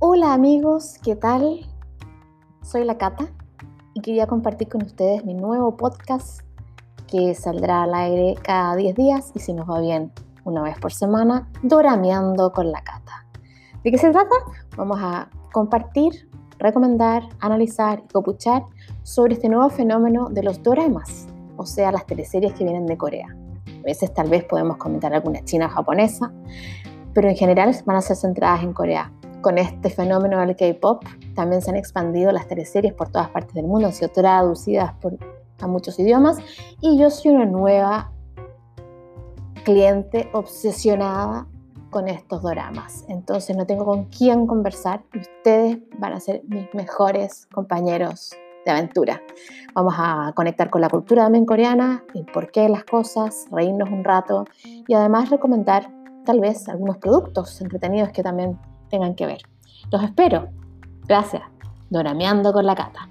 Hola amigos, ¿qué tal? Soy la Cata y quería compartir con ustedes mi nuevo podcast que saldrá al aire cada 10 días y si nos va bien una vez por semana, Dorameando con la Cata. ¿De qué se trata? Vamos a compartir, recomendar, analizar y copuchar sobre este nuevo fenómeno de los doramas, o sea, las teleseries que vienen de Corea. A veces tal vez podemos comentar alguna china o japonesa, pero en general van a ser centradas en Corea con este fenómeno del K-pop también se han expandido las teleseries por todas partes del mundo, han sido traducidas a muchos idiomas y yo soy una nueva cliente obsesionada con estos dramas. Entonces no tengo con quién conversar y ustedes van a ser mis mejores compañeros de aventura. Vamos a conectar con la cultura también coreana, el porqué de las cosas, reírnos un rato y además recomendar tal vez algunos productos entretenidos que también tengan que ver. Los espero. Gracias. Dorameando con la cata.